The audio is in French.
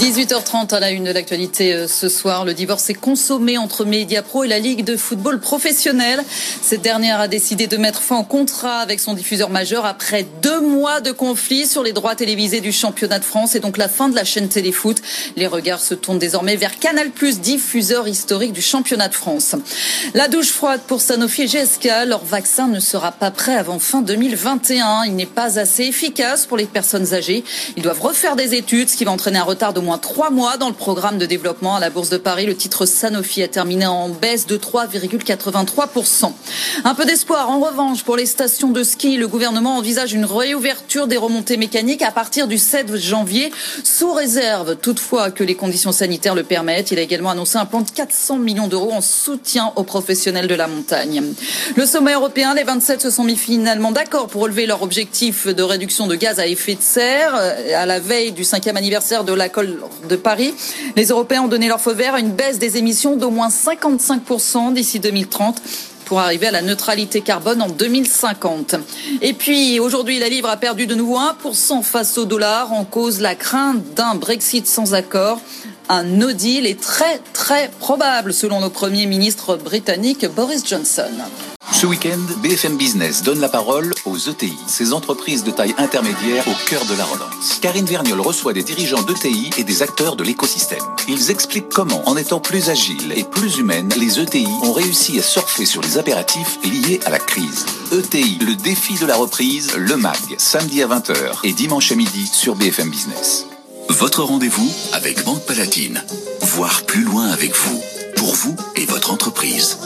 18h30 à la une de l'actualité euh, ce soir. Le divorce est consommé entre Mediapro et la Ligue de football professionnel. Cette dernière a décidé de mettre fin au contrat avec son diffuseur majeur après deux mois de conflit sur les droits télévisés du championnat de France et donc la fin de la chaîne Téléfoot. Les regards se tournent désormais vers Canal+, diffuseur historique du championnat de France. La douche froide pour Sanofi et GSK. Leur vaccin ne sera pas prêt avant fin 2021. Il n'est pas assez efficace pour les personnes âgées. Ils doivent refaire des études, ce qui va entraîner un retard de au trois mois dans le programme de développement à la Bourse de Paris. Le titre Sanofi a terminé en baisse de 3,83%. Un peu d'espoir en revanche pour les stations de ski. Le gouvernement envisage une réouverture des remontées mécaniques à partir du 7 janvier, sous réserve toutefois que les conditions sanitaires le permettent. Il a également annoncé un plan de 400 millions d'euros en soutien aux professionnels de la montagne. Le sommet européen, les 27 se sont mis finalement d'accord pour relever leur objectif de réduction de gaz à effet de serre à la veille du cinquième anniversaire de l'accord de Paris. Les Européens ont donné leur feu vert à une baisse des émissions d'au moins 55% d'ici 2030 pour arriver à la neutralité carbone en 2050. Et puis aujourd'hui, la livre a perdu de nouveau 1% face au dollar en cause la crainte d'un Brexit sans accord. Un no deal est très très probable selon le Premier ministre britannique Boris Johnson. Ce week-end, BFM Business donne la parole aux ETI, ces entreprises de taille intermédiaire au cœur de la relance. Karine Verniol reçoit des dirigeants d'ETI et des acteurs de l'écosystème. Ils expliquent comment, en étant plus agiles et plus humaines, les ETI ont réussi à surfer sur les impératifs liés à la crise. ETI, le défi de la reprise, le MAG, samedi à 20h et dimanche à midi sur BFM Business. Votre rendez-vous avec Banque Palatine. Voir plus loin avec vous, pour vous et votre entreprise.